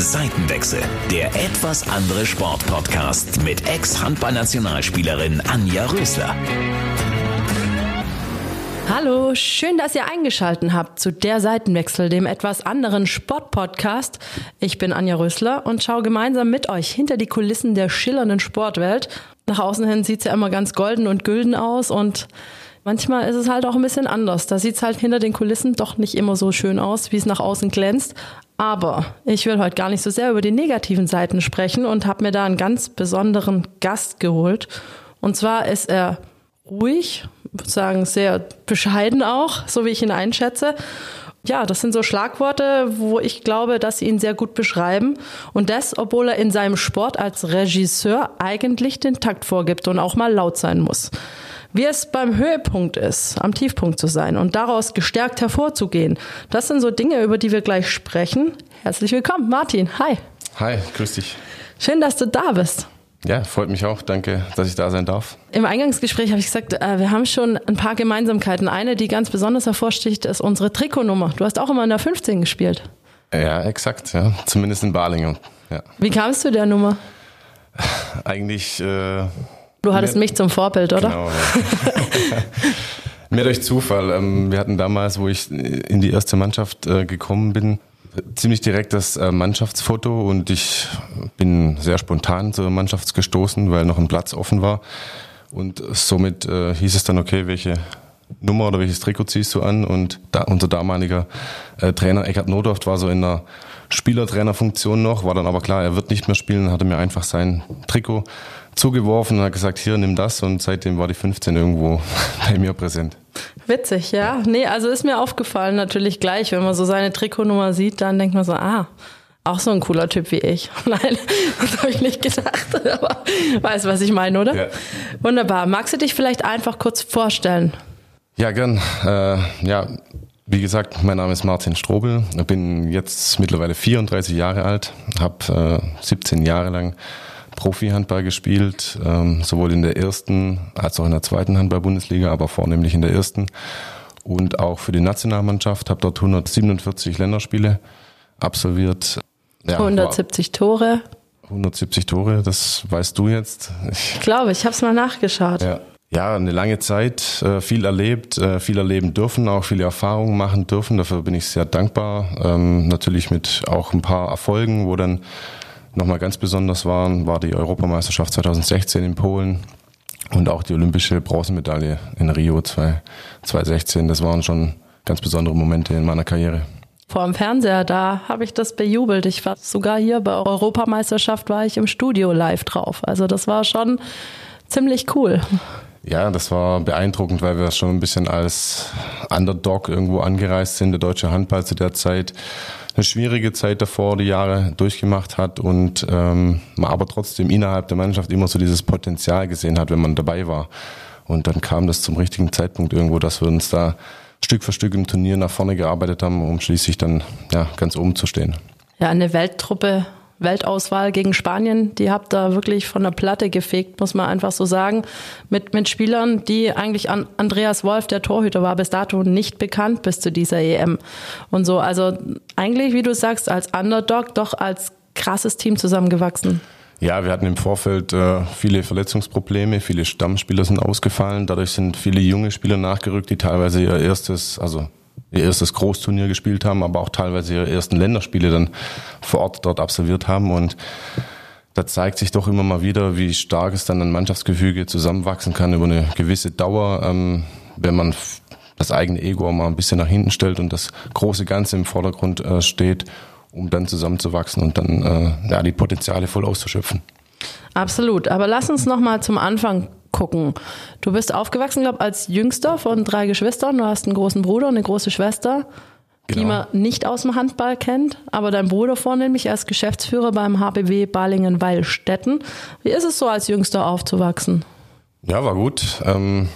Seitenwechsel, der etwas andere Sportpodcast mit Ex-Handballnationalspielerin Anja Rösler. Hallo, schön, dass ihr eingeschaltet habt zu der Seitenwechsel, dem etwas anderen Sportpodcast. Ich bin Anja Rösler und schaue gemeinsam mit euch hinter die Kulissen der schillernden Sportwelt. Nach außen hin sieht's ja immer ganz golden und gülden aus und manchmal ist es halt auch ein bisschen anders. Da sieht's halt hinter den Kulissen doch nicht immer so schön aus, wie es nach außen glänzt. Aber ich will heute gar nicht so sehr über die negativen Seiten sprechen und habe mir da einen ganz besonderen Gast geholt. Und zwar ist er ruhig, würde sagen sehr bescheiden auch, so wie ich ihn einschätze. Ja, das sind so Schlagworte, wo ich glaube, dass sie ihn sehr gut beschreiben. Und das, obwohl er in seinem Sport als Regisseur eigentlich den Takt vorgibt und auch mal laut sein muss. Wie es beim Höhepunkt ist, am Tiefpunkt zu sein und daraus gestärkt hervorzugehen, das sind so Dinge, über die wir gleich sprechen. Herzlich willkommen, Martin. Hi. Hi, grüß dich. Schön, dass du da bist. Ja, freut mich auch. Danke, dass ich da sein darf. Im Eingangsgespräch habe ich gesagt, äh, wir haben schon ein paar Gemeinsamkeiten. Eine, die ganz besonders hervorsticht, ist unsere Trikotnummer. Du hast auch immer in der 15 gespielt. Ja, exakt. Ja. Zumindest in Balingen. Ja. Wie kamst du der Nummer? Eigentlich. Äh, du hattest mich zum Vorbild, oder? Genau. Mehr durch Zufall. Ähm, wir hatten damals, wo ich in die erste Mannschaft äh, gekommen bin, ziemlich direkt das äh, Mannschaftsfoto und ich bin sehr spontan zur Mannschaft gestoßen, weil noch ein Platz offen war. Und somit äh, hieß es dann, okay, welche Nummer oder welches Trikot ziehst du an? Und da, unser damaliger äh, Trainer Eckhard Nodorft war so in der Spielertrainerfunktion noch, war dann aber klar, er wird nicht mehr spielen, hatte mir einfach sein Trikot zugeworfen und hat gesagt, hier, nimm das und seitdem war die 15 irgendwo bei mir präsent. Witzig, ja. Nee, also ist mir aufgefallen natürlich gleich, wenn man so seine Trikotnummer sieht, dann denkt man so, ah, auch so ein cooler Typ wie ich. Nein, das habe ich nicht gedacht, aber weißt, was ich meine, oder? Ja. Wunderbar. Magst du dich vielleicht einfach kurz vorstellen? Ja, gern. Äh, ja, wie gesagt, mein Name ist Martin Strobel. Ich bin jetzt mittlerweile 34 Jahre alt, habe äh, 17 Jahre lang Profi-Handball gespielt, ähm, sowohl in der ersten als auch in der zweiten Handball-Bundesliga, aber vornehmlich in der ersten. Und auch für die Nationalmannschaft, habe dort 147 Länderspiele absolviert. Ja, 170 Tore. 170 Tore, das weißt du jetzt. Ich, glaube, ich habe es mal nachgeschaut. Ja. ja, eine lange Zeit, äh, viel erlebt, äh, viel erleben dürfen, auch viele Erfahrungen machen dürfen. Dafür bin ich sehr dankbar. Ähm, natürlich mit auch ein paar Erfolgen, wo dann nochmal ganz besonders waren, war die Europameisterschaft 2016 in Polen und auch die olympische Bronzemedaille in Rio 2016. Das waren schon ganz besondere Momente in meiner Karriere. Vor dem Fernseher, da habe ich das bejubelt. Ich war sogar hier bei Europameisterschaft, war ich im Studio live drauf. Also das war schon ziemlich cool. Ja, das war beeindruckend, weil wir schon ein bisschen als Underdog irgendwo angereist sind, der deutsche Handball zu der Zeit eine schwierige Zeit davor, die Jahre durchgemacht hat und ähm, man aber trotzdem innerhalb der Mannschaft immer so dieses Potenzial gesehen hat, wenn man dabei war. Und dann kam das zum richtigen Zeitpunkt irgendwo, dass wir uns da Stück für Stück im Turnier nach vorne gearbeitet haben, um schließlich dann ja, ganz oben zu stehen. Ja, eine Welttruppe Weltauswahl gegen Spanien, die habt da wirklich von der Platte gefegt, muss man einfach so sagen. Mit, mit Spielern, die eigentlich an Andreas Wolf, der Torhüter, war bis dato nicht bekannt bis zu dieser EM. Und so, also eigentlich, wie du sagst, als Underdog doch als krasses Team zusammengewachsen. Ja, wir hatten im Vorfeld äh, viele Verletzungsprobleme, viele Stammspieler sind ausgefallen, dadurch sind viele junge Spieler nachgerückt, die teilweise ihr erstes, also ihr erstes Großturnier gespielt haben, aber auch teilweise ihre ersten Länderspiele dann vor Ort dort absolviert haben und da zeigt sich doch immer mal wieder, wie stark es dann ein Mannschaftsgefüge zusammenwachsen kann über eine gewisse Dauer, ähm, wenn man das eigene Ego mal ein bisschen nach hinten stellt und das große Ganze im Vordergrund äh, steht, um dann zusammenzuwachsen und dann äh, ja, die Potenziale voll auszuschöpfen. Absolut. Aber lass uns noch mal zum Anfang gucken. Du bist aufgewachsen, glaube als jüngster von drei Geschwistern. Du hast einen großen Bruder und eine große Schwester, genau. die man nicht aus dem Handball kennt. Aber dein Bruder vornehmlich als Geschäftsführer beim HBW Balingen-Weilstetten. Wie ist es so, als Jüngster aufzuwachsen? Ja, war gut. Ähm,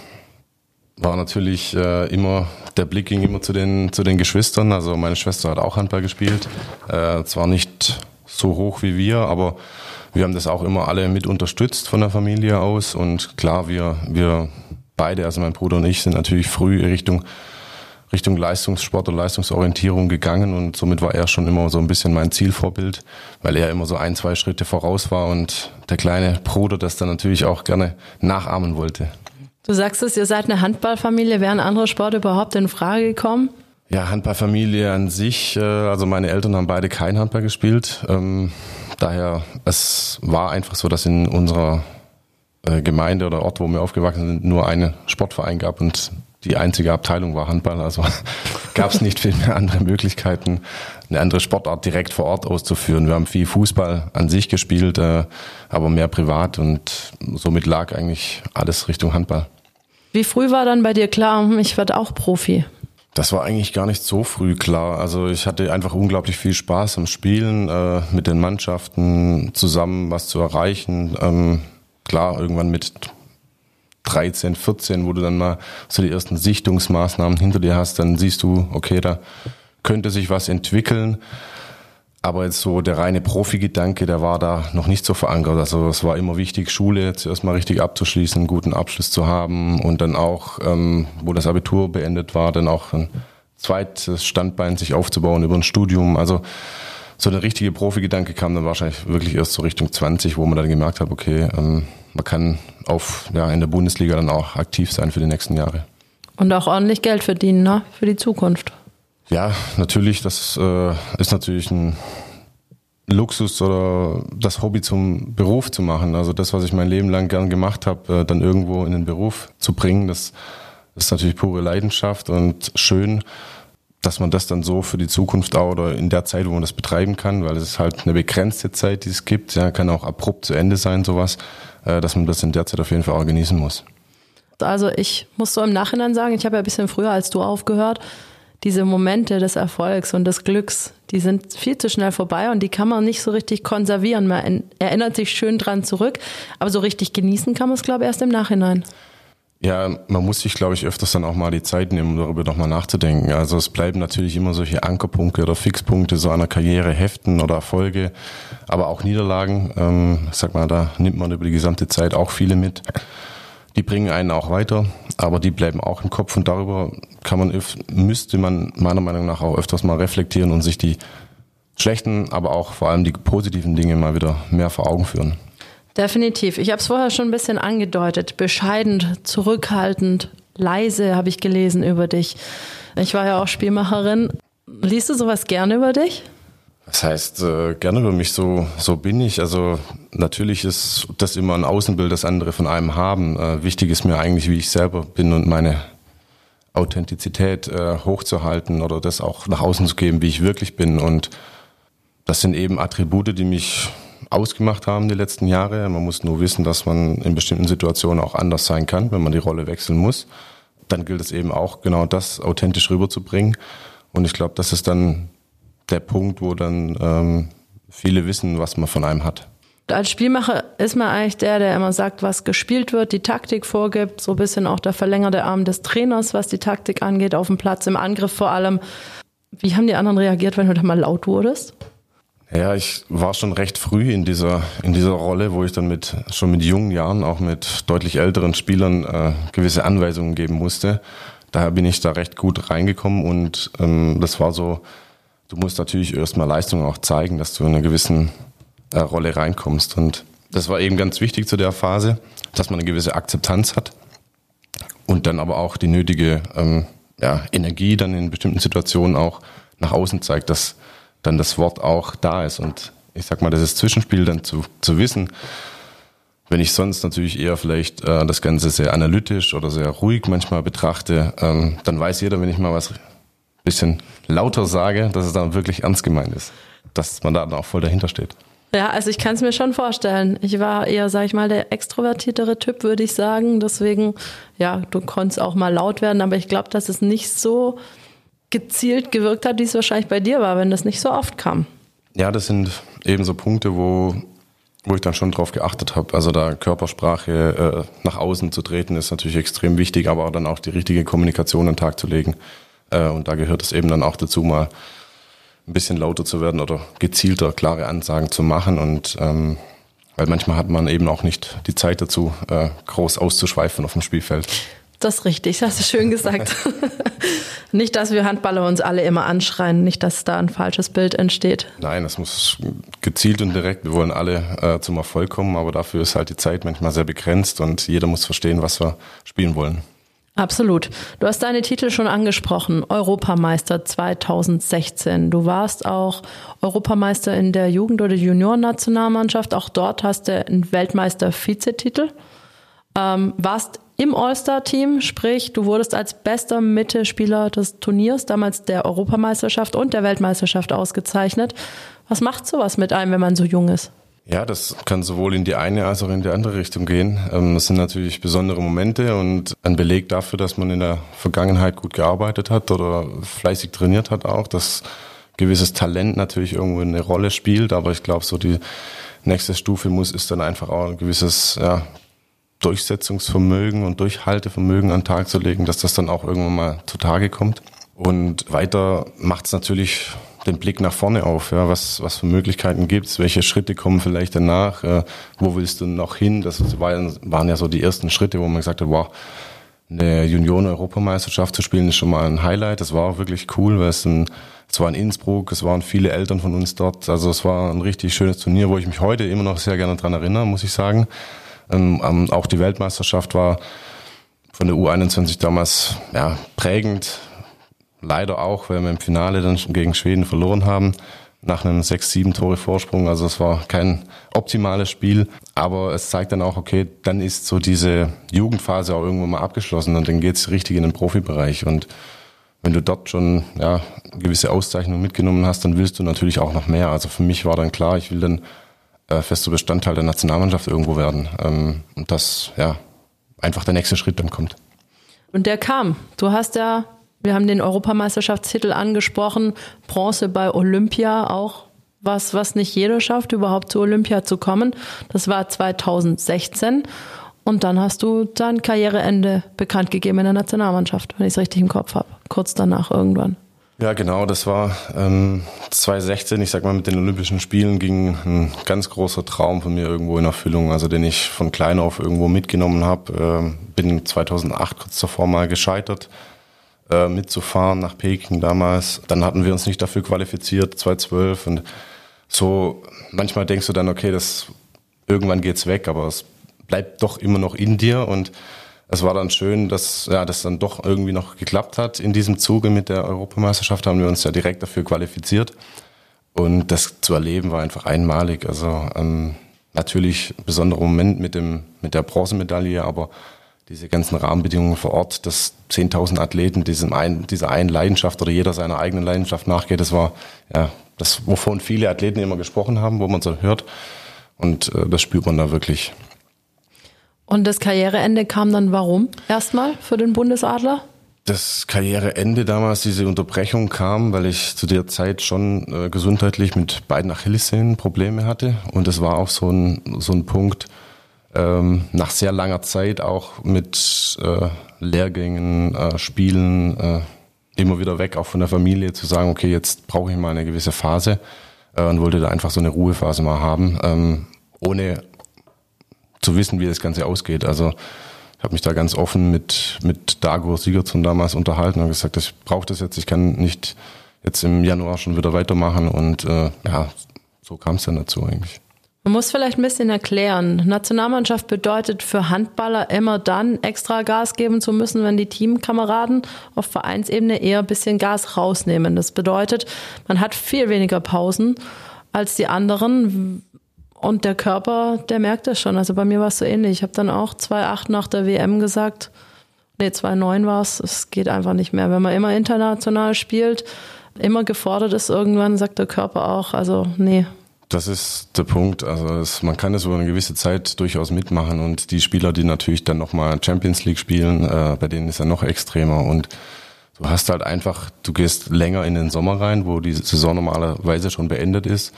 war natürlich äh, immer, der Blick ging immer zu den, zu den Geschwistern. Also meine Schwester hat auch Handball gespielt. Äh, zwar nicht so hoch wie wir, aber wir haben das auch immer alle mit unterstützt von der Familie aus und klar, wir, wir beide, also mein Bruder und ich, sind natürlich früh Richtung Richtung Leistungssport und Leistungsorientierung gegangen und somit war er schon immer so ein bisschen mein Zielvorbild, weil er immer so ein, zwei Schritte voraus war und der kleine Bruder das dann natürlich auch gerne nachahmen wollte. Du sagst es, ihr seid eine Handballfamilie. Wären andere Sporte überhaupt in Frage gekommen? Ja, Handballfamilie an sich, äh, also meine Eltern haben beide kein Handball gespielt. Ähm, daher, es war einfach so, dass in unserer äh, Gemeinde oder Ort, wo wir aufgewachsen sind, nur einen Sportverein gab und die einzige Abteilung war Handball. Also gab es nicht viel mehr andere Möglichkeiten, eine andere Sportart direkt vor Ort auszuführen. Wir haben viel Fußball an sich gespielt, äh, aber mehr privat und somit lag eigentlich alles Richtung Handball. Wie früh war dann bei dir klar, ich werde auch Profi? Das war eigentlich gar nicht so früh klar. Also ich hatte einfach unglaublich viel Spaß am Spielen, äh, mit den Mannschaften zusammen was zu erreichen. Ähm, klar, irgendwann mit 13, 14, wo du dann mal so die ersten Sichtungsmaßnahmen hinter dir hast, dann siehst du, okay, da könnte sich was entwickeln. Aber jetzt so der reine Profi-Gedanke, der war da noch nicht so verankert. Also es war immer wichtig, Schule zuerst mal richtig abzuschließen, einen guten Abschluss zu haben und dann auch, ähm, wo das Abitur beendet war, dann auch ein zweites Standbein sich aufzubauen über ein Studium. Also so der richtige Profi-Gedanke kam dann wahrscheinlich wirklich erst so Richtung 20, wo man dann gemerkt hat, okay, ähm, man kann auf, ja, in der Bundesliga dann auch aktiv sein für die nächsten Jahre. Und auch ordentlich Geld verdienen, ne? Für die Zukunft. Ja, natürlich, das äh, ist natürlich ein Luxus oder das Hobby zum Beruf zu machen. Also das, was ich mein Leben lang gern gemacht habe, äh, dann irgendwo in den Beruf zu bringen, das ist natürlich pure Leidenschaft und schön, dass man das dann so für die Zukunft auch oder in der Zeit, wo man das betreiben kann, weil es ist halt eine begrenzte Zeit, die es gibt, ja, kann auch abrupt zu Ende sein, sowas, äh, dass man das in der Zeit auf jeden Fall auch genießen muss. Also ich muss so im Nachhinein sagen, ich habe ja ein bisschen früher als du aufgehört diese Momente des Erfolgs und des Glücks, die sind viel zu schnell vorbei und die kann man nicht so richtig konservieren. Man erinnert sich schön dran zurück, aber so richtig genießen kann man es, glaube ich, erst im Nachhinein. Ja, man muss sich, glaube ich, öfters dann auch mal die Zeit nehmen, darüber nochmal nachzudenken. Also es bleiben natürlich immer solche Ankerpunkte oder Fixpunkte so einer Karriere heften oder Erfolge, aber auch Niederlagen. Ähm, sag mal, da nimmt man über die gesamte Zeit auch viele mit. Die bringen einen auch weiter, aber die bleiben auch im Kopf und darüber kann man, müsste man meiner Meinung nach auch öfters mal reflektieren und sich die schlechten, aber auch vor allem die positiven Dinge mal wieder mehr vor Augen führen. Definitiv. Ich habe es vorher schon ein bisschen angedeutet. Bescheidend, zurückhaltend, leise habe ich gelesen über dich. Ich war ja auch Spielmacherin. Liest du sowas gerne über dich? Das heißt, äh, gerne über mich, so, so bin ich. Also natürlich ist das immer ein Außenbild, das andere von einem haben. Äh, wichtig ist mir eigentlich, wie ich selber bin und meine Authentizität äh, hochzuhalten oder das auch nach außen zu geben, wie ich wirklich bin. Und das sind eben Attribute, die mich ausgemacht haben die letzten Jahre. Man muss nur wissen, dass man in bestimmten Situationen auch anders sein kann, wenn man die Rolle wechseln muss. Dann gilt es eben auch genau das authentisch rüberzubringen. Und ich glaube, das ist dann der Punkt, wo dann ähm, viele wissen, was man von einem hat. Als Spielmacher ist man eigentlich der, der immer sagt, was gespielt wird, die Taktik vorgibt, so ein bisschen auch der verlängerte Arm des Trainers, was die Taktik angeht, auf dem Platz, im Angriff vor allem. Wie haben die anderen reagiert, wenn du da mal laut wurdest? Ja, ich war schon recht früh in dieser, in dieser Rolle, wo ich dann mit, schon mit jungen Jahren, auch mit deutlich älteren Spielern äh, gewisse Anweisungen geben musste. Daher bin ich da recht gut reingekommen und ähm, das war so du musst natürlich erstmal Leistung auch zeigen, dass du in eine gewissen äh, Rolle reinkommst. Und das war eben ganz wichtig zu der Phase, dass man eine gewisse Akzeptanz hat und dann aber auch die nötige ähm, ja, Energie dann in bestimmten Situationen auch nach außen zeigt, dass dann das Wort auch da ist. Und ich sag mal, das ist Zwischenspiel dann zu, zu wissen, wenn ich sonst natürlich eher vielleicht äh, das Ganze sehr analytisch oder sehr ruhig manchmal betrachte, ähm, dann weiß jeder, wenn ich mal was bisschen lauter sage, dass es dann wirklich ernst gemeint ist. Dass man da dann auch voll dahinter steht. Ja, also ich kann es mir schon vorstellen. Ich war eher, sag ich mal, der extrovertiertere Typ, würde ich sagen. Deswegen, ja, du konntest auch mal laut werden, aber ich glaube, dass es nicht so gezielt gewirkt hat, wie es wahrscheinlich bei dir war, wenn das nicht so oft kam. Ja, das sind eben so Punkte, wo, wo ich dann schon drauf geachtet habe. Also da Körpersprache äh, nach außen zu treten, ist natürlich extrem wichtig, aber dann auch die richtige Kommunikation an den Tag zu legen. Äh, und da gehört es eben dann auch dazu, mal ein bisschen lauter zu werden oder gezielter klare Ansagen zu machen. Und ähm, weil manchmal hat man eben auch nicht die Zeit dazu, äh, groß auszuschweifen auf dem Spielfeld. das ist richtig, das hast du schön gesagt. nicht, dass wir Handballer uns alle immer anschreien, nicht, dass da ein falsches Bild entsteht. Nein, es muss gezielt und direkt. Wir wollen alle äh, zum Erfolg kommen, aber dafür ist halt die Zeit manchmal sehr begrenzt und jeder muss verstehen, was wir spielen wollen. Absolut. Du hast deine Titel schon angesprochen. Europameister 2016. Du warst auch Europameister in der Jugend- oder Juniorennationalmannschaft. Auch dort hast du einen Weltmeister-Vizetitel. Ähm, warst im All-Star-Team, sprich, du wurdest als bester Mittelspieler des Turniers, damals der Europameisterschaft und der Weltmeisterschaft ausgezeichnet. Was macht sowas mit einem, wenn man so jung ist? Ja, das kann sowohl in die eine als auch in die andere Richtung gehen. Ähm, das sind natürlich besondere Momente und ein Beleg dafür, dass man in der Vergangenheit gut gearbeitet hat oder fleißig trainiert hat auch, dass gewisses Talent natürlich irgendwo eine Rolle spielt. Aber ich glaube, so die nächste Stufe muss ist dann einfach auch ein gewisses ja, Durchsetzungsvermögen und Durchhaltevermögen an den Tag zu legen, dass das dann auch irgendwann mal zutage kommt. Und weiter macht es natürlich den Blick nach vorne auf. Ja, was, was für Möglichkeiten gibt's? Welche Schritte kommen vielleicht danach? Äh, wo willst du noch hin? Das waren, waren ja so die ersten Schritte, wo man gesagt hat, wow, eine Junioren-Europameisterschaft zu spielen ist schon mal ein Highlight. Das war auch wirklich cool, weil es, ein, es war in Innsbruck, es waren viele Eltern von uns dort. Also es war ein richtig schönes Turnier, wo ich mich heute immer noch sehr gerne dran erinnere, muss ich sagen. Ähm, auch die Weltmeisterschaft war von der U21 damals ja, prägend. Leider auch, weil wir im Finale dann gegen Schweden verloren haben nach einem 6-7 Tore Vorsprung. Also es war kein optimales Spiel, aber es zeigt dann auch, okay, dann ist so diese Jugendphase auch irgendwann mal abgeschlossen und dann geht's richtig in den Profibereich. Und wenn du dort schon ja, gewisse Auszeichnungen mitgenommen hast, dann willst du natürlich auch noch mehr. Also für mich war dann klar, ich will dann äh, fester Bestandteil der Nationalmannschaft irgendwo werden. Ähm, und das, ja, einfach der nächste Schritt dann kommt. Und der kam. Du hast ja, wir haben den Europameisterschaftstitel angesprochen, Bronze bei Olympia auch was, was nicht jeder schafft, überhaupt zu Olympia zu kommen. Das war 2016. Und dann hast du dein Karriereende bekannt gegeben in der Nationalmannschaft, wenn ich es richtig im Kopf habe. Kurz danach irgendwann. Ja, genau, das war ähm, 2016, ich sag mal, mit den Olympischen Spielen ging ein ganz großer Traum von mir irgendwo in Erfüllung, also den ich von klein auf irgendwo mitgenommen habe. Ähm, bin 2008 kurz davor mal gescheitert, äh, mitzufahren nach Peking damals. Dann hatten wir uns nicht dafür qualifiziert, 2012 und so, manchmal denkst du dann, okay, das irgendwann geht's weg, aber es bleibt doch immer noch in dir und es war dann schön, dass ja, das dann doch irgendwie noch geklappt hat. In diesem Zuge mit der Europameisterschaft haben wir uns ja direkt dafür qualifiziert. Und das zu erleben war einfach einmalig. Also ähm, natürlich ein besonderer Moment mit, dem, mit der Bronzemedaille, aber diese ganzen Rahmenbedingungen vor Ort, dass 10.000 Athleten diesem ein, dieser einen Leidenschaft oder jeder seiner eigenen Leidenschaft nachgeht, das war ja das, wovon viele Athleten immer gesprochen haben, wo man so hört. Und äh, das spürt man da wirklich. Und das Karriereende kam dann warum erstmal für den Bundesadler? Das Karriereende damals, diese Unterbrechung kam, weil ich zu der Zeit schon äh, gesundheitlich mit beiden Achillessehnen Probleme hatte. Und es war auch so ein, so ein Punkt, ähm, nach sehr langer Zeit auch mit äh, Lehrgängen, äh, Spielen, äh, immer wieder weg, auch von der Familie, zu sagen, okay, jetzt brauche ich mal eine gewisse Phase äh, und wollte da einfach so eine Ruhephase mal haben, ähm, ohne zu wissen, wie das Ganze ausgeht. Also ich habe mich da ganz offen mit, mit Dago Sigurdsson damals unterhalten und gesagt, ich brauche das jetzt, ich kann nicht jetzt im Januar schon wieder weitermachen und äh, ja, so kam es dann dazu eigentlich. Man muss vielleicht ein bisschen erklären. Nationalmannschaft bedeutet für Handballer immer dann extra Gas geben zu müssen, wenn die Teamkameraden auf Vereinsebene eher ein bisschen Gas rausnehmen. Das bedeutet, man hat viel weniger Pausen als die anderen. Und der Körper, der merkt das schon. Also bei mir war es so ähnlich. Ich habe dann auch 2,8 nach der WM gesagt, nee, 2,9 war es, es geht einfach nicht mehr. Wenn man immer international spielt, immer gefordert ist irgendwann, sagt der Körper auch, also nee, das ist der Punkt. Also es, man kann es über eine gewisse Zeit durchaus mitmachen und die Spieler, die natürlich dann nochmal Champions League spielen, äh, bei denen ist er noch extremer und du hast halt einfach, du gehst länger in den Sommer rein, wo die Saison normalerweise schon beendet ist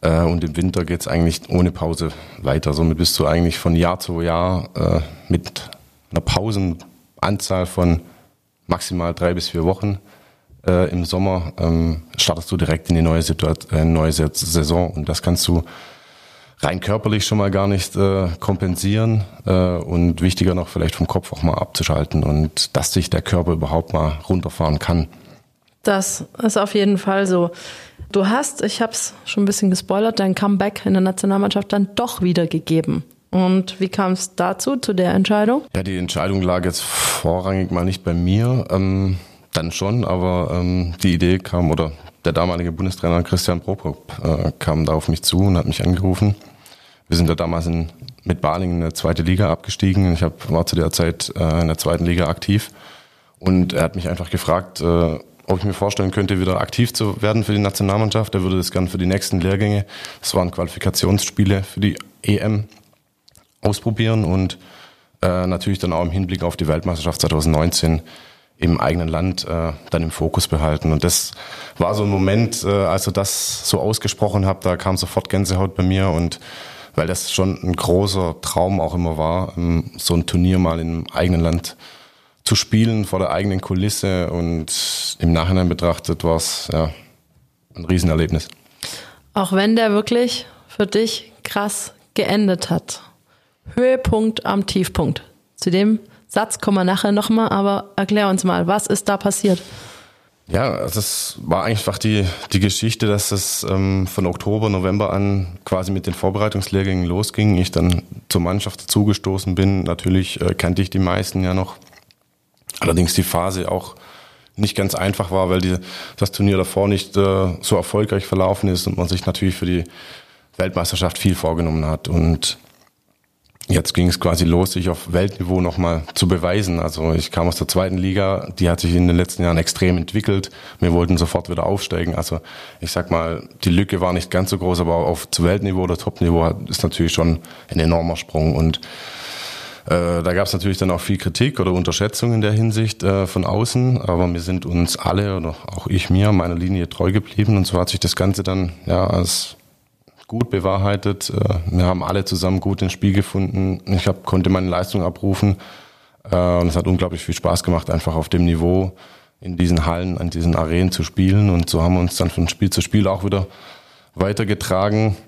äh, und im Winter geht's eigentlich ohne Pause weiter. Somit bist du eigentlich von Jahr zu Jahr äh, mit einer Pausenanzahl von maximal drei bis vier Wochen äh, im Sommer ähm, startest du direkt in die neue Situation, äh, neue Saison und das kannst du rein körperlich schon mal gar nicht äh, kompensieren äh, und wichtiger noch vielleicht vom Kopf auch mal abzuschalten und dass sich der Körper überhaupt mal runterfahren kann. Das ist auf jeden Fall so. Du hast, ich habe es schon ein bisschen gespoilert, dein Comeback in der Nationalmannschaft dann doch wieder gegeben. Und wie kam es dazu, zu der Entscheidung? Ja, die Entscheidung lag jetzt vorrangig mal nicht bei mir, ähm, dann schon, aber ähm, die Idee kam, oder der damalige Bundestrainer Christian Prokop äh, kam da auf mich zu und hat mich angerufen. Wir sind da damals in, mit Balingen in der zweite Liga abgestiegen. Ich hab, war zu der Zeit äh, in der zweiten Liga aktiv. Und er hat mich einfach gefragt, äh, ob ich mir vorstellen könnte, wieder aktiv zu werden für die Nationalmannschaft. Er würde das gern für die nächsten Lehrgänge, das waren Qualifikationsspiele für die EM, ausprobieren und äh, natürlich dann auch im Hinblick auf die Weltmeisterschaft 2019 im eigenen Land äh, dann im Fokus behalten. Und das war so ein Moment, äh, als ich das so ausgesprochen habe, da kam sofort Gänsehaut bei mir und weil das schon ein großer Traum auch immer war, ähm, so ein Turnier mal im eigenen Land zu spielen, vor der eigenen Kulisse und im Nachhinein betrachtet war es ja, ein Riesenerlebnis. Auch wenn der wirklich für dich krass geendet hat. Höhepunkt am Tiefpunkt. Zu dem Satz kommen wir nachher nochmal, aber erklär uns mal, was ist da passiert? Ja, das war einfach die, die Geschichte, dass es ähm, von Oktober, November an quasi mit den Vorbereitungslehrgängen losging. Ich dann zur Mannschaft zugestoßen bin. Natürlich äh, kannte ich die meisten ja noch. Allerdings die Phase auch nicht ganz einfach war, weil die, das Turnier davor nicht äh, so erfolgreich verlaufen ist und man sich natürlich für die Weltmeisterschaft viel vorgenommen hat. Und Jetzt ging es quasi los, sich auf Weltniveau nochmal zu beweisen. Also ich kam aus der zweiten Liga, die hat sich in den letzten Jahren extrem entwickelt. Wir wollten sofort wieder aufsteigen. Also ich sag mal, die Lücke war nicht ganz so groß, aber auf zu Weltniveau oder Topniveau ist natürlich schon ein enormer Sprung. Und äh, da gab es natürlich dann auch viel Kritik oder Unterschätzung in der Hinsicht äh, von außen, aber wir sind uns alle oder auch ich mir meiner Linie treu geblieben und so hat sich das Ganze dann ja als gut bewahrheitet. Äh, wir haben alle zusammen gut ins Spiel gefunden. Ich hab, konnte meine Leistung abrufen. Äh, und es hat unglaublich viel Spaß gemacht, einfach auf dem Niveau in diesen Hallen, an diesen Arenen zu spielen. Und so haben wir uns dann von Spiel zu Spiel auch wieder weitergetragen.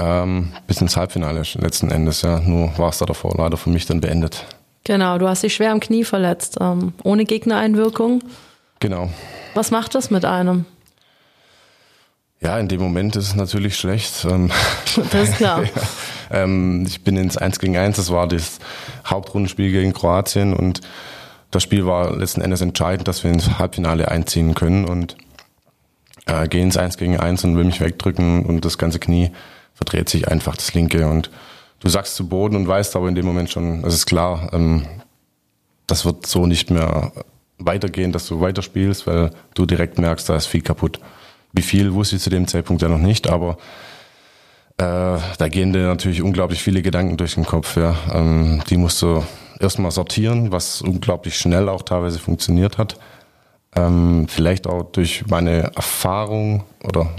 Ähm, bis ins Halbfinale letzten Endes, ja. Nur war es da davor leider für mich dann beendet. Genau, du hast dich schwer am Knie verletzt, ähm, ohne Gegnereinwirkung. Genau. Was macht das mit einem? Ja, in dem Moment ist es natürlich schlecht. Ähm, das ist klar. ähm, ich bin ins 1 gegen 1, das war das Hauptrundenspiel gegen Kroatien und das Spiel war letzten Endes entscheidend, dass wir ins Halbfinale einziehen können und äh, gehe ins 1 gegen 1 und will mich wegdrücken und das ganze Knie verdreht sich einfach, das linke und du sagst zu Boden und weißt aber in dem Moment schon, es ist klar, ähm, das wird so nicht mehr weitergehen, dass du weiterspielst, weil du direkt merkst, da ist viel kaputt. Wie viel wusste ich zu dem Zeitpunkt ja noch nicht, aber äh, da gehen dir natürlich unglaublich viele Gedanken durch den Kopf. Ja. Ähm, die musst du erstmal sortieren, was unglaublich schnell auch teilweise funktioniert hat. Ähm, vielleicht auch durch meine Erfahrung oder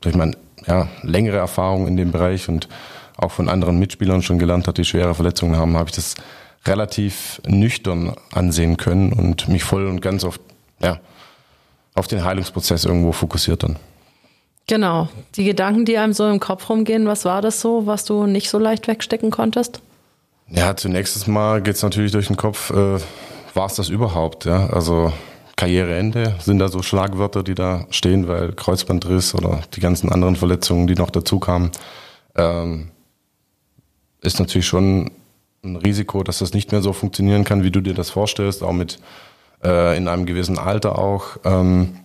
durch meine ja, längere Erfahrung in dem Bereich und auch von anderen Mitspielern schon gelernt hat, die schwere Verletzungen haben, habe ich das relativ nüchtern ansehen können und mich voll und ganz auf ja, auf den Heilungsprozess irgendwo fokussiert dann. Genau. Die Gedanken, die einem so im Kopf rumgehen, was war das so, was du nicht so leicht wegstecken konntest? Ja, zunächst mal geht es natürlich durch den Kopf, äh, war es das überhaupt? Ja? Also Karriereende sind da so Schlagwörter, die da stehen, weil Kreuzbandriss oder die ganzen anderen Verletzungen, die noch dazu kamen, ähm, ist natürlich schon ein Risiko, dass das nicht mehr so funktionieren kann, wie du dir das vorstellst, auch mit äh, in einem gewissen Alter auch. Ähm,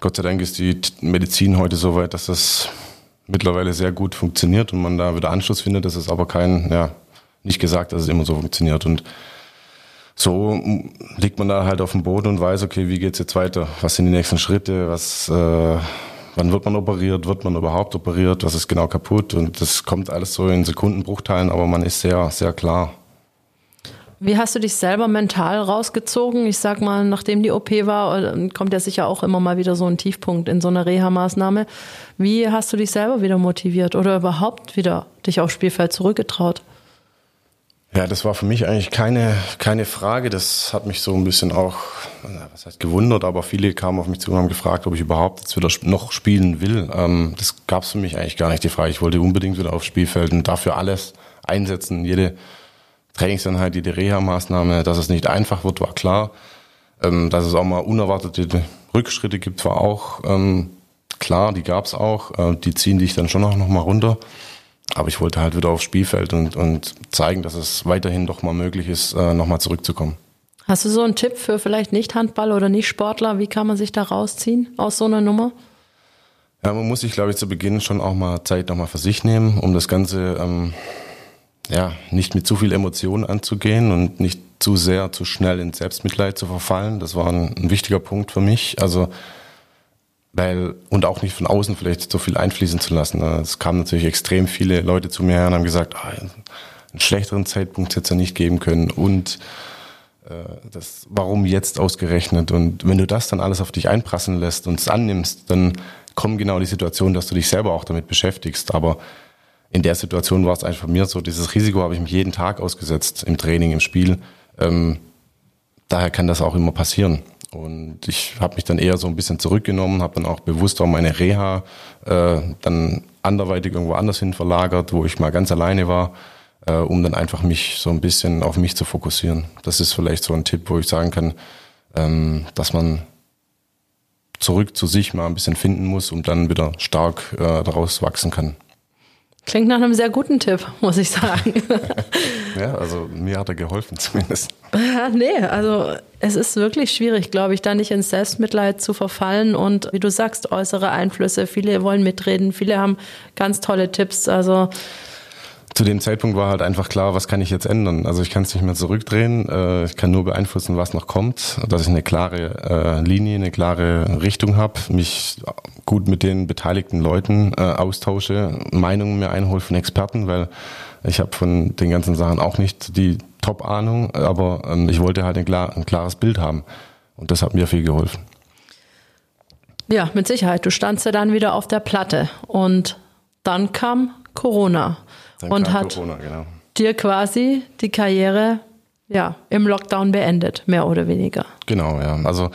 Gott sei Dank ist die Medizin heute so weit, dass das mittlerweile sehr gut funktioniert und man da wieder Anschluss findet. Das ist aber kein, ja, nicht gesagt, dass es immer so funktioniert. Und so liegt man da halt auf dem Boden und weiß, okay, wie geht's jetzt weiter? Was sind die nächsten Schritte? Was, äh, wann wird man operiert? Wird man überhaupt operiert? Was ist genau kaputt? Und das kommt alles so in Sekundenbruchteilen, aber man ist sehr, sehr klar. Wie hast du dich selber mental rausgezogen? Ich sag mal, nachdem die OP war, äh, kommt ja sicher auch immer mal wieder so ein Tiefpunkt in so einer Reha-Maßnahme. Wie hast du dich selber wieder motiviert oder überhaupt wieder dich aufs Spielfeld zurückgetraut? Ja, das war für mich eigentlich keine, keine Frage. Das hat mich so ein bisschen auch, was heißt gewundert, aber viele kamen auf mich zu und haben gefragt, ob ich überhaupt jetzt wieder noch spielen will. Ähm, das gab es für mich eigentlich gar nicht die Frage. Ich wollte unbedingt wieder aufs Spielfeld und dafür alles einsetzen. Jede Trainingseinheit, jede Reha-Maßnahme, dass es nicht einfach wird, war klar. Ähm, dass es auch mal unerwartete Rückschritte gibt, war auch ähm, klar, die gab es auch. Äh, die ziehen dich dann schon noch, noch mal runter. Aber ich wollte halt wieder aufs Spielfeld und, und zeigen, dass es weiterhin doch mal möglich ist, äh, nochmal zurückzukommen. Hast du so einen Tipp für vielleicht Nicht-Handball oder Nicht-Sportler? Wie kann man sich da rausziehen aus so einer Nummer? Ja, man muss sich, glaube ich, zu Beginn schon auch mal Zeit nochmal für sich nehmen, um das Ganze ähm, ja nicht mit zu viel Emotionen anzugehen und nicht zu sehr, zu schnell in Selbstmitleid zu verfallen. Das war ein, ein wichtiger Punkt für mich. Also weil und auch nicht von außen vielleicht so viel einfließen zu lassen. Es kamen natürlich extrem viele Leute zu mir her und haben gesagt, ah, einen schlechteren Zeitpunkt hätte es ja nicht geben können und äh, das, warum jetzt ausgerechnet? Und wenn du das dann alles auf dich einprassen lässt und es annimmst, dann kommt genau die Situation, dass du dich selber auch damit beschäftigst. Aber in der Situation war es einfach von mir so, dieses Risiko habe ich mich jeden Tag ausgesetzt, im Training, im Spiel. Ähm, daher kann das auch immer passieren. Und ich habe mich dann eher so ein bisschen zurückgenommen, habe dann auch bewusst auch meine Reha äh, dann anderweitig irgendwo anders hin verlagert, wo ich mal ganz alleine war, äh, um dann einfach mich so ein bisschen auf mich zu fokussieren. Das ist vielleicht so ein Tipp, wo ich sagen kann, ähm, dass man zurück zu sich mal ein bisschen finden muss und dann wieder stark äh, daraus wachsen kann. Klingt nach einem sehr guten Tipp, muss ich sagen. ja, also mir hat er geholfen zumindest. Ja, nee, also es ist wirklich schwierig, glaube ich, da nicht ins Selbstmitleid zu verfallen und wie du sagst, äußere Einflüsse. Viele wollen mitreden, viele haben ganz tolle Tipps. Also zu dem Zeitpunkt war halt einfach klar, was kann ich jetzt ändern? Also ich kann es nicht mehr zurückdrehen. Äh, ich kann nur beeinflussen, was noch kommt, dass ich eine klare äh, Linie, eine klare Richtung habe, mich gut mit den beteiligten Leuten äh, austausche, Meinungen mir einhole von Experten, weil ich habe von den ganzen Sachen auch nicht die Top-Ahnung, aber ähm, ich wollte halt ein, klar, ein klares Bild haben. Und das hat mir viel geholfen. Ja, mit Sicherheit. Du standst ja dann wieder auf der Platte und dann kam Corona. Dann und hat Corona, genau. dir quasi die Karriere ja, im Lockdown beendet, mehr oder weniger. Genau, ja. Also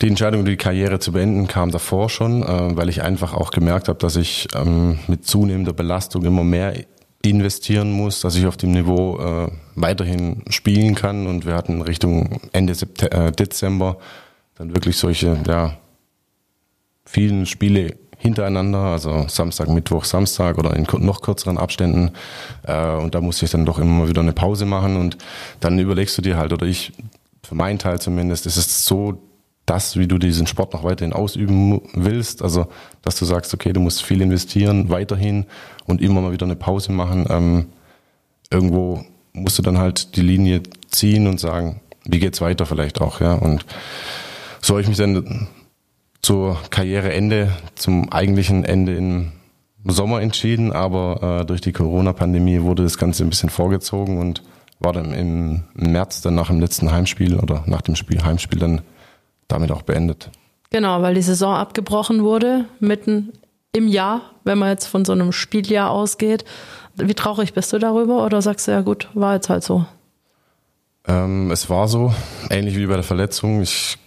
die Entscheidung, die Karriere zu beenden, kam davor schon, äh, weil ich einfach auch gemerkt habe, dass ich ähm, mit zunehmender Belastung immer mehr investieren muss, dass ich auf dem Niveau äh, weiterhin spielen kann. Und wir hatten Richtung Ende September, äh, Dezember dann wirklich solche ja, vielen Spiele hintereinander, also Samstag, Mittwoch, Samstag oder in noch kürzeren Abständen. Äh, und da musste ich dann doch immer wieder eine Pause machen und dann überlegst du dir halt, oder ich, für meinen Teil zumindest, ist es so, das, wie du diesen Sport noch weiterhin ausüben willst, also dass du sagst, okay, du musst viel investieren, weiterhin und immer mal wieder eine Pause machen. Ähm, irgendwo musst du dann halt die Linie ziehen und sagen, wie geht's weiter vielleicht auch, ja. Und so habe ich mich dann zur Karriereende, zum eigentlichen Ende im Sommer entschieden, aber äh, durch die Corona-Pandemie wurde das Ganze ein bisschen vorgezogen und war dann im März dann nach dem letzten Heimspiel oder nach dem Spiel Heimspiel dann damit auch beendet. Genau, weil die Saison abgebrochen wurde, mitten im Jahr, wenn man jetzt von so einem Spieljahr ausgeht. Wie traurig bist du darüber oder sagst du ja gut, war jetzt halt so? Ähm, es war so, ähnlich wie bei der Verletzung. Ich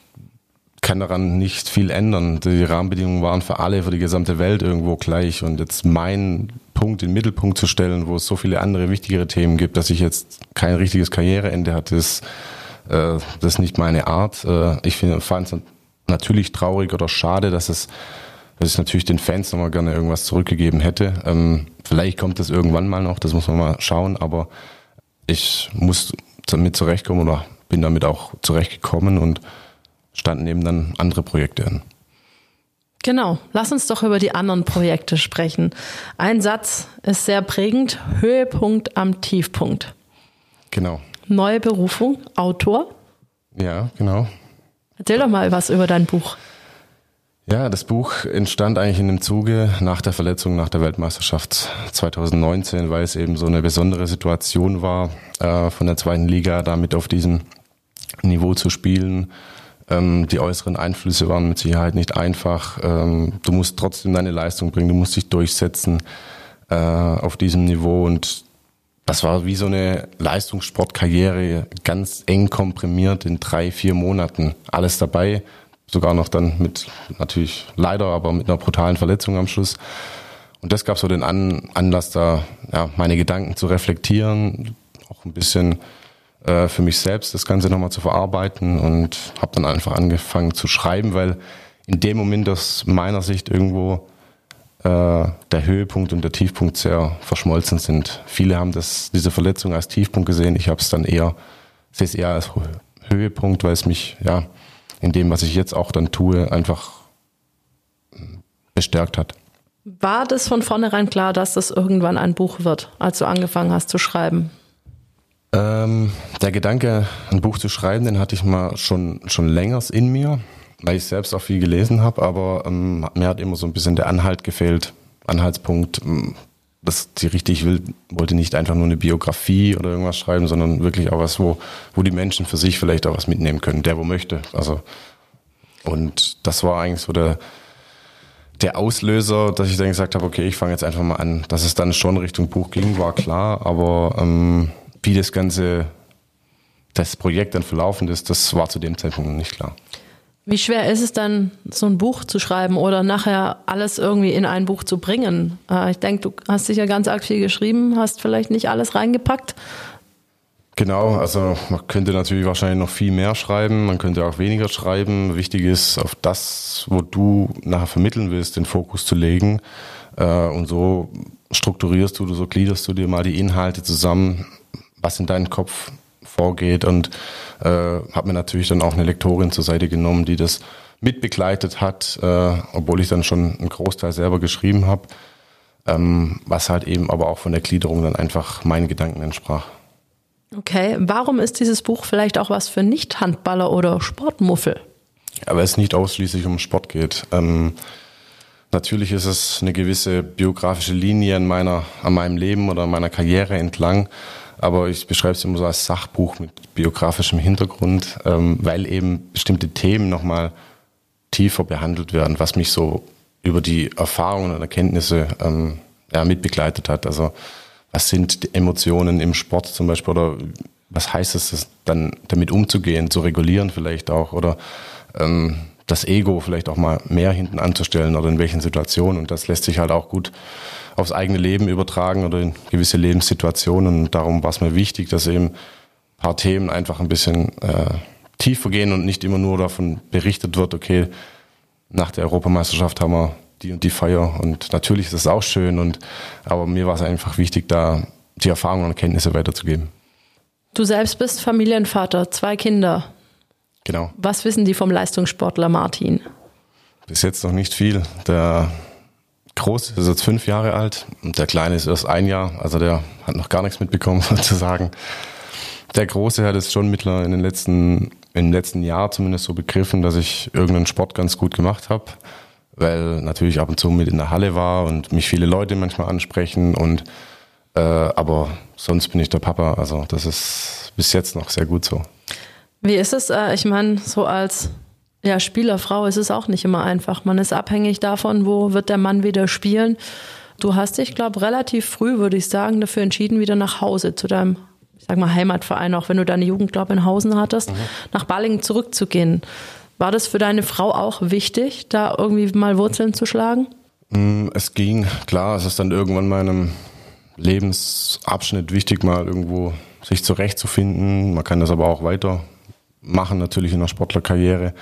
kann daran nicht viel ändern. Die Rahmenbedingungen waren für alle, für die gesamte Welt irgendwo gleich. Und jetzt mein Punkt in den Mittelpunkt zu stellen, wo es so viele andere wichtigere Themen gibt, dass ich jetzt kein richtiges Karriereende hatte, ist, äh, das ist nicht meine Art. Äh, ich fand es natürlich traurig oder schade, dass es dass ich natürlich den Fans nochmal gerne irgendwas zurückgegeben hätte. Ähm, vielleicht kommt das irgendwann mal noch, das muss man mal schauen, aber ich muss damit zurechtkommen oder bin damit auch zurechtgekommen und standen eben dann andere Projekte an. Genau, lass uns doch über die anderen Projekte sprechen. Ein Satz ist sehr prägend, Höhepunkt am Tiefpunkt. Genau. Neue Berufung, Autor. Ja, genau. Erzähl doch mal was über dein Buch. Ja, das Buch entstand eigentlich in dem Zuge nach der Verletzung nach der Weltmeisterschaft 2019, weil es eben so eine besondere Situation war, äh, von der zweiten Liga damit auf diesem Niveau zu spielen ähm, die äußeren Einflüsse waren mit Sicherheit nicht einfach. Ähm, du musst trotzdem deine Leistung bringen, du musst dich durchsetzen äh, auf diesem Niveau und das war wie so eine Leistungssportkarriere, ganz eng komprimiert in drei, vier Monaten. Alles dabei, sogar noch dann mit, natürlich leider, aber mit einer brutalen Verletzung am Schluss. Und das gab so den An Anlass, da ja, meine Gedanken zu reflektieren, auch ein bisschen äh, für mich selbst das Ganze nochmal zu verarbeiten und habe dann einfach angefangen zu schreiben, weil in dem Moment aus meiner Sicht irgendwo äh, der Höhepunkt und der Tiefpunkt sehr verschmolzen sind. Viele haben das, diese Verletzung als Tiefpunkt gesehen. Ich habe es dann eher, sehe es eher als Höhepunkt, weil es mich ja in dem, was ich jetzt auch dann tue, einfach bestärkt hat. War das von vornherein klar, dass das irgendwann ein Buch wird, als du angefangen hast zu schreiben? Ähm, der Gedanke, ein Buch zu schreiben, den hatte ich mal schon, schon längers in mir weil ich selbst auch viel gelesen habe, aber ähm, mir hat immer so ein bisschen der Anhalt gefehlt, Anhaltspunkt, ähm, dass die richtig will, wollte nicht einfach nur eine Biografie oder irgendwas schreiben, sondern wirklich auch was, wo, wo die Menschen für sich vielleicht auch was mitnehmen können, der wo möchte. Also und das war eigentlich so der der Auslöser, dass ich dann gesagt habe, okay, ich fange jetzt einfach mal an. Dass es dann schon Richtung Buch ging, war klar, aber ähm, wie das ganze das Projekt dann verlaufen ist, das war zu dem Zeitpunkt nicht klar. Wie schwer ist es dann, so ein Buch zu schreiben oder nachher alles irgendwie in ein Buch zu bringen? Äh, ich denke, du hast sicher ganz arg viel geschrieben, hast vielleicht nicht alles reingepackt. Genau, also man könnte natürlich wahrscheinlich noch viel mehr schreiben, man könnte auch weniger schreiben. Wichtig ist, auf das, wo du nachher vermitteln willst, den Fokus zu legen. Äh, und so strukturierst du, so gliederst du dir mal die Inhalte zusammen, was in deinen Kopf vorgeht und äh, habe mir natürlich dann auch eine Lektorin zur Seite genommen, die das mitbegleitet hat, äh, obwohl ich dann schon einen Großteil selber geschrieben habe, ähm, was halt eben aber auch von der Gliederung dann einfach meinen Gedanken entsprach. Okay, warum ist dieses Buch vielleicht auch was für Nicht-Handballer oder Sportmuffel? Weil es nicht ausschließlich um Sport geht. Ähm, natürlich ist es eine gewisse biografische Linie an meiner, an meinem Leben oder meiner Karriere entlang aber ich beschreibe es immer so als Sachbuch mit biografischem Hintergrund, ähm, weil eben bestimmte Themen nochmal tiefer behandelt werden, was mich so über die Erfahrungen und Erkenntnisse ähm, ja, mitbegleitet hat. Also was sind die Emotionen im Sport zum Beispiel oder was heißt es dann damit umzugehen, zu regulieren vielleicht auch oder ähm, das Ego vielleicht auch mal mehr hinten anzustellen oder in welchen Situationen. Und das lässt sich halt auch gut aufs eigene Leben übertragen oder in gewisse Lebenssituationen. Und darum war es mir wichtig, dass eben ein paar Themen einfach ein bisschen äh, tiefer gehen und nicht immer nur davon berichtet wird, okay, nach der Europameisterschaft haben wir die und die Feier und natürlich ist es auch schön und aber mir war es einfach wichtig, da die Erfahrungen und Erkenntnisse weiterzugeben. Du selbst bist Familienvater, zwei Kinder. Genau. Was wissen die vom Leistungssportler Martin? Bis jetzt noch nicht viel. Der Große ist jetzt fünf Jahre alt und der Kleine ist erst ein Jahr, also der hat noch gar nichts mitbekommen sozusagen. Der Große hat es schon mittlerweile in den letzten, im letzten Jahr zumindest so begriffen, dass ich irgendeinen Sport ganz gut gemacht habe, weil natürlich ab und zu mit in der Halle war und mich viele Leute manchmal ansprechen und äh, aber sonst bin ich der Papa, also das ist bis jetzt noch sehr gut so. Wie ist es? Äh, ich meine, so als ja, Spielerfrau ist es auch nicht immer einfach. Man ist abhängig davon, wo wird der Mann wieder spielen. Du hast dich, glaube relativ früh, würde ich sagen, dafür entschieden, wieder nach Hause zu deinem, ich sag mal, Heimatverein, auch wenn du deine Jugend, glaube in Hausen hattest, mhm. nach Ballingen zurückzugehen. War das für deine Frau auch wichtig, da irgendwie mal Wurzeln zu schlagen? Mm, es ging, klar, es ist dann irgendwann meinem Lebensabschnitt wichtig, mal irgendwo sich zurechtzufinden. Man kann das aber auch weitermachen, natürlich in der Sportlerkarriere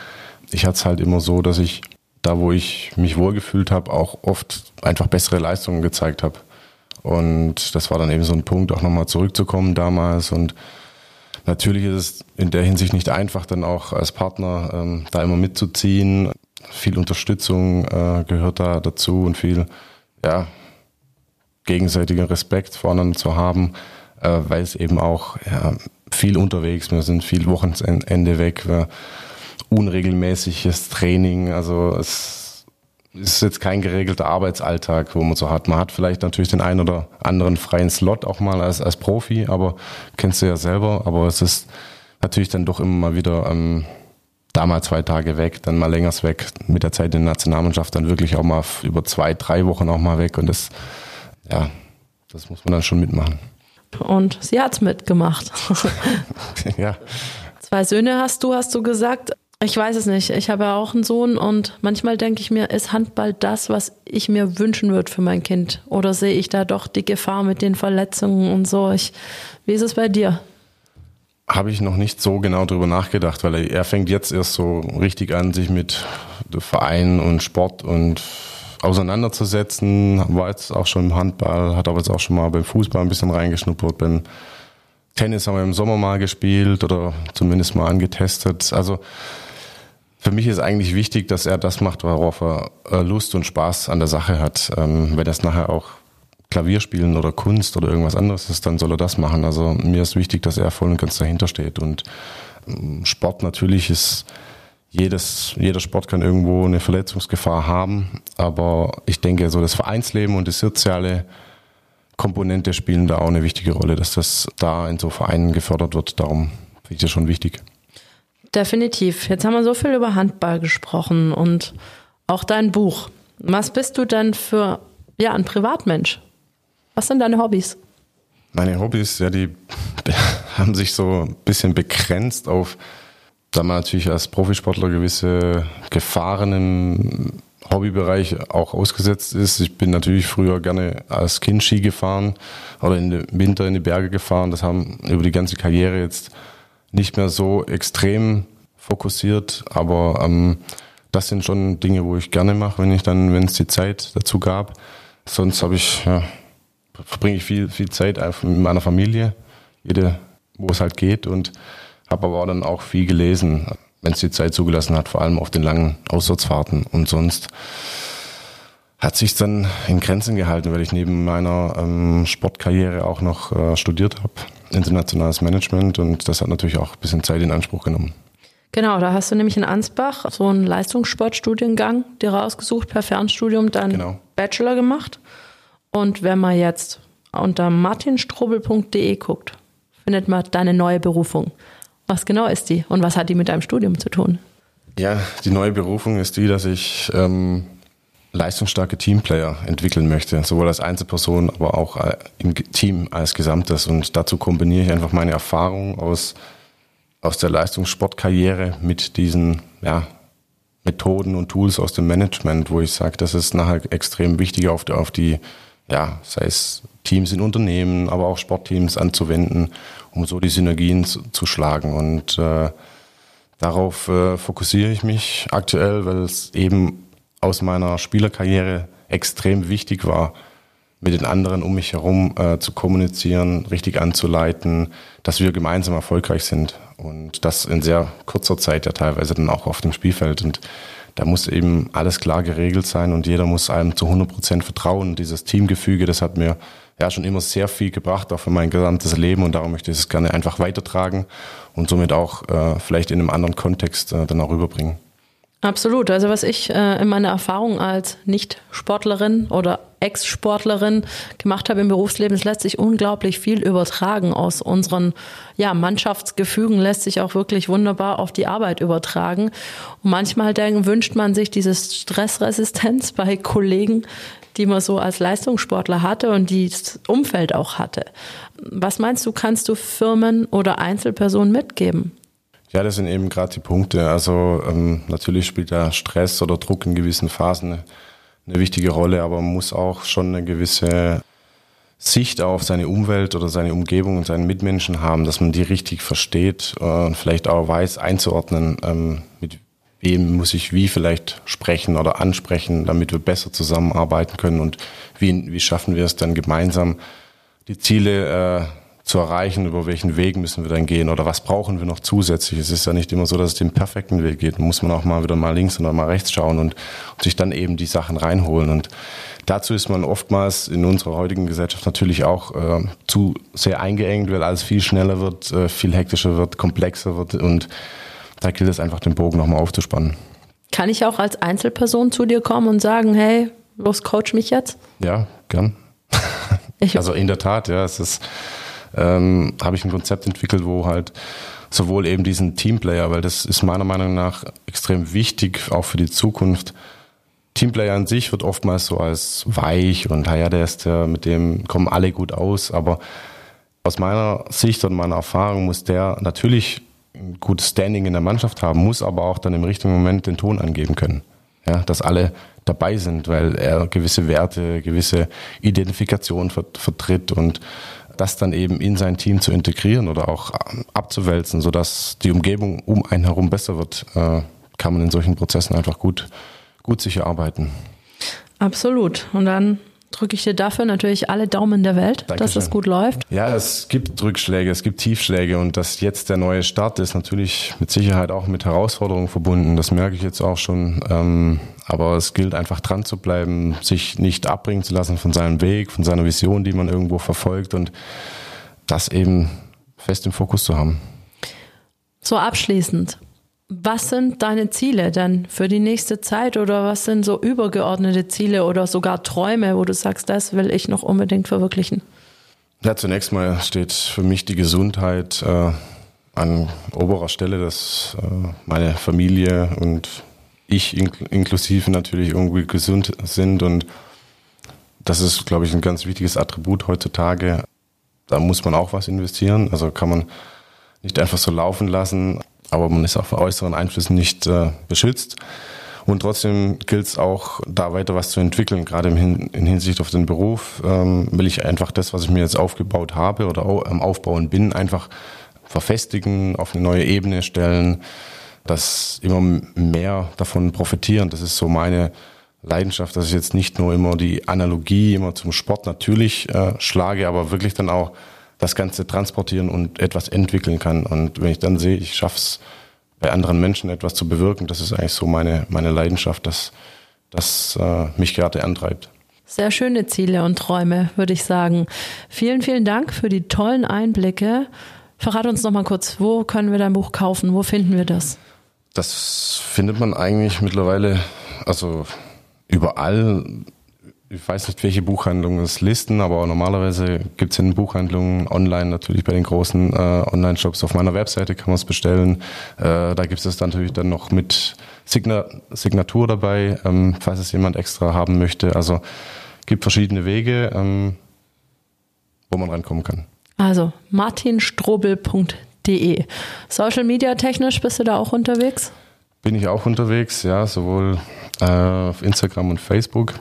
ich hatte es halt immer so, dass ich da, wo ich mich wohlgefühlt habe, auch oft einfach bessere Leistungen gezeigt habe. Und das war dann eben so ein Punkt, auch nochmal zurückzukommen damals. Und natürlich ist es in der Hinsicht nicht einfach, dann auch als Partner ähm, da immer mitzuziehen. Viel Unterstützung äh, gehört da dazu und viel, ja, gegenseitigen Respekt voneinander zu haben, äh, weil es eben auch ja, viel unterwegs, wir sind viel Wochenende weg. Wir, unregelmäßiges Training. Also es ist jetzt kein geregelter Arbeitsalltag, wo man so hat. Man hat vielleicht natürlich den einen oder anderen freien Slot auch mal als, als Profi, aber kennst du ja selber. Aber es ist natürlich dann doch immer mal wieder ähm, da mal zwei Tage weg, dann mal längers weg. Mit der Zeit in der Nationalmannschaft dann wirklich auch mal über zwei, drei Wochen auch mal weg. Und das, ja, das muss man dann schon mitmachen. Und sie hat's mitgemacht. ja. Zwei Söhne hast du, hast du gesagt. Ich weiß es nicht. Ich habe ja auch einen Sohn und manchmal denke ich mir, ist Handball das, was ich mir wünschen würde für mein Kind? Oder sehe ich da doch die Gefahr mit den Verletzungen und so? Ich, wie ist es bei dir? Habe ich noch nicht so genau drüber nachgedacht, weil er, fängt jetzt erst so richtig an, sich mit Verein und Sport und auseinanderzusetzen. War jetzt auch schon im Handball, hat aber jetzt auch schon mal beim Fußball ein bisschen reingeschnuppert. Beim Tennis haben wir im Sommer mal gespielt oder zumindest mal angetestet. Also für mich ist eigentlich wichtig, dass er das macht, worauf er äh, Lust und Spaß an der Sache hat. Ähm, wenn das nachher auch Klavier spielen oder Kunst oder irgendwas anderes ist, dann soll er das machen. Also mir ist wichtig, dass er voll und ganz dahinter steht. Und ähm, Sport natürlich ist jedes, jeder Sport kann irgendwo eine Verletzungsgefahr haben, aber ich denke, so das Vereinsleben und die soziale Komponente spielen da auch eine wichtige Rolle, dass das da in so Vereinen gefördert wird. Darum finde ich das schon wichtig. Definitiv. Jetzt haben wir so viel über Handball gesprochen und auch dein Buch. Was bist du denn für ja, ein Privatmensch? Was sind deine Hobbys? Meine Hobbys, ja, die haben sich so ein bisschen begrenzt auf, da man natürlich als Profisportler gewisse Gefahren im Hobbybereich auch ausgesetzt ist. Ich bin natürlich früher gerne als Kind Ski gefahren oder im Winter in die Berge gefahren. Das haben über die ganze Karriere jetzt nicht mehr so extrem fokussiert, aber ähm, das sind schon Dinge, wo ich gerne mache, wenn ich dann, wenn es die Zeit dazu gab. Sonst habe ich, ja, verbringe ich viel, viel Zeit mit meiner Familie, jede, wo es halt geht und habe aber auch dann auch viel gelesen, wenn es die Zeit zugelassen hat, vor allem auf den langen Auswärtsfahrten und sonst hat sich dann in Grenzen gehalten, weil ich neben meiner ähm, Sportkarriere auch noch äh, studiert habe, internationales Management und das hat natürlich auch ein bisschen Zeit in Anspruch genommen. Genau, da hast du nämlich in Ansbach so einen Leistungssportstudiengang dir rausgesucht per Fernstudium, dann genau. Bachelor gemacht. Und wenn man jetzt unter martinstrobel.de guckt, findet man deine neue Berufung. Was genau ist die und was hat die mit deinem Studium zu tun? Ja, die neue Berufung ist die, dass ich ähm, leistungsstarke Teamplayer entwickeln möchte, sowohl als Einzelperson, aber auch äh, im Team als Gesamtes. Und dazu kombiniere ich einfach meine Erfahrung aus, aus der Leistungssportkarriere mit diesen ja, Methoden und Tools aus dem Management, wo ich sage, das ist nachher extrem wichtig auf die, auf die ja, sei es Teams in Unternehmen, aber auch Sportteams anzuwenden, um so die Synergien zu, zu schlagen. Und äh, darauf äh, fokussiere ich mich aktuell, weil es eben aus meiner Spielerkarriere extrem wichtig war, mit den anderen um mich herum äh, zu kommunizieren, richtig anzuleiten, dass wir gemeinsam erfolgreich sind. Und das in sehr kurzer Zeit ja teilweise dann auch auf dem Spielfeld. Und da muss eben alles klar geregelt sein und jeder muss einem zu 100 Prozent vertrauen. Dieses Teamgefüge, das hat mir ja schon immer sehr viel gebracht, auch für mein gesamtes Leben und darum möchte ich es gerne einfach weitertragen und somit auch äh, vielleicht in einem anderen Kontext äh, dann auch rüberbringen. Absolut. Also was ich äh, in meiner Erfahrung als Nicht-Sportlerin oder Ex-Sportlerin gemacht habe im Berufsleben, es lässt sich unglaublich viel übertragen aus unseren ja, Mannschaftsgefügen, lässt sich auch wirklich wunderbar auf die Arbeit übertragen. Und manchmal denken, wünscht man sich diese Stressresistenz bei Kollegen, die man so als Leistungssportler hatte und die das Umfeld auch hatte. Was meinst du, kannst du Firmen oder Einzelpersonen mitgeben? Ja, das sind eben gerade die Punkte. Also ähm, natürlich spielt da Stress oder Druck in gewissen Phasen eine, eine wichtige Rolle, aber man muss auch schon eine gewisse Sicht auf seine Umwelt oder seine Umgebung und seine Mitmenschen haben, dass man die richtig versteht äh, und vielleicht auch weiß einzuordnen, ähm, mit wem muss ich wie vielleicht sprechen oder ansprechen, damit wir besser zusammenarbeiten können und wie, wie schaffen wir es dann gemeinsam, die Ziele äh, zu erreichen, über welchen Weg müssen wir dann gehen oder was brauchen wir noch zusätzlich. Es ist ja nicht immer so, dass es den perfekten Weg geht. Da muss man auch mal wieder mal links oder mal rechts schauen und, und sich dann eben die Sachen reinholen. Und dazu ist man oftmals in unserer heutigen Gesellschaft natürlich auch äh, zu sehr eingeengt, weil alles viel schneller wird, äh, viel hektischer wird, komplexer wird und da gilt es einfach, den Bogen nochmal aufzuspannen. Kann ich auch als Einzelperson zu dir kommen und sagen, hey, los, coach mich jetzt? Ja, gern. also in der Tat, ja, es ist ähm, habe ich ein Konzept entwickelt, wo halt sowohl eben diesen Teamplayer, weil das ist meiner Meinung nach extrem wichtig, auch für die Zukunft. Teamplayer an sich wird oftmals so als weich und naja, der ist der, mit dem kommen alle gut aus, aber Aus meiner Sicht und meiner Erfahrung muss der natürlich ein gutes Standing in der Mannschaft haben, muss aber auch dann im richtigen Moment den Ton angeben können. Ja, dass alle dabei sind, weil er gewisse Werte, gewisse Identifikation vertritt und das dann eben in sein Team zu integrieren oder auch abzuwälzen, sodass die Umgebung um einen herum besser wird, äh, kann man in solchen Prozessen einfach gut, gut sicher arbeiten. Absolut. Und dann drücke ich dir dafür natürlich alle Daumen der Welt, Dankeschön. dass das gut läuft. Ja, es gibt Rückschläge, es gibt Tiefschläge und dass jetzt der neue Start ist natürlich mit Sicherheit auch mit Herausforderungen verbunden. Das merke ich jetzt auch schon. Ähm, aber es gilt einfach dran zu bleiben, sich nicht abbringen zu lassen von seinem Weg, von seiner Vision, die man irgendwo verfolgt und das eben fest im Fokus zu haben. So abschließend. Was sind deine Ziele denn für die nächste Zeit oder was sind so übergeordnete Ziele oder sogar Träume, wo du sagst, das will ich noch unbedingt verwirklichen? Ja, zunächst mal steht für mich die Gesundheit äh, an oberer Stelle, dass äh, meine Familie und ich inklusive natürlich irgendwie gesund sind und das ist, glaube ich, ein ganz wichtiges Attribut heutzutage. Da muss man auch was investieren, also kann man nicht einfach so laufen lassen aber man ist auch vor äußeren Einflüssen nicht äh, beschützt. Und trotzdem gilt es auch, da weiter was zu entwickeln. Gerade im Hin in Hinsicht auf den Beruf ähm, will ich einfach das, was ich mir jetzt aufgebaut habe oder am Aufbauen bin, einfach verfestigen, auf eine neue Ebene stellen, dass immer mehr davon profitieren. Das ist so meine Leidenschaft, dass ich jetzt nicht nur immer die Analogie immer zum Sport natürlich äh, schlage, aber wirklich dann auch das Ganze transportieren und etwas entwickeln kann. Und wenn ich dann sehe, ich schaffe es bei anderen Menschen etwas zu bewirken, das ist eigentlich so meine, meine Leidenschaft, dass das äh, mich gerade antreibt. Sehr schöne Ziele und Träume, würde ich sagen. Vielen, vielen Dank für die tollen Einblicke. Verrat uns noch mal kurz, wo können wir dein Buch kaufen? Wo finden wir das? Das findet man eigentlich mittlerweile, also überall ich weiß nicht, welche Buchhandlungen es listen, aber normalerweise gibt es in Buchhandlungen online natürlich bei den großen äh, Online-Shops. Auf meiner Webseite kann man es bestellen. Äh, da gibt es dann natürlich dann noch mit Signa Signatur dabei, ähm, falls es jemand extra haben möchte. Also gibt verschiedene Wege, ähm, wo man rankommen kann. Also martinstrobel.de. Social Media technisch bist du da auch unterwegs? Bin ich auch unterwegs, ja, sowohl äh, auf Instagram und Facebook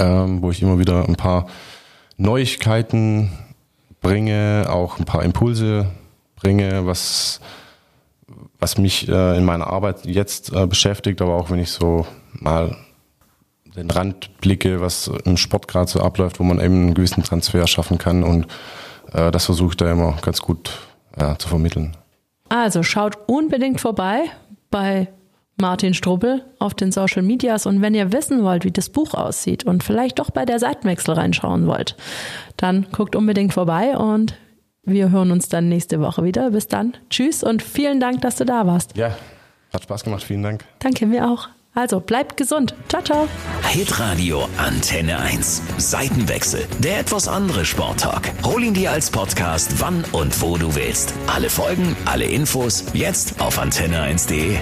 ähm, wo ich immer wieder ein paar Neuigkeiten bringe, auch ein paar Impulse bringe, was, was mich äh, in meiner Arbeit jetzt äh, beschäftigt, aber auch wenn ich so mal den Rand blicke, was im Sport gerade so abläuft, wo man eben einen gewissen Transfer schaffen kann und äh, das versuche ich da immer ganz gut ja, zu vermitteln. Also schaut unbedingt vorbei bei Martin Strubbel auf den Social Medias. Und wenn ihr wissen wollt, wie das Buch aussieht und vielleicht doch bei der Seitenwechsel reinschauen wollt, dann guckt unbedingt vorbei und wir hören uns dann nächste Woche wieder. Bis dann. Tschüss und vielen Dank, dass du da warst. Ja, hat Spaß gemacht. Vielen Dank. Danke, mir auch. Also bleibt gesund. Ciao, ciao. Hitradio Antenne 1. Seitenwechsel. Der etwas andere Sporttalk. Hol ihn dir als Podcast, wann und wo du willst. Alle Folgen, alle Infos, jetzt auf antenne1.de.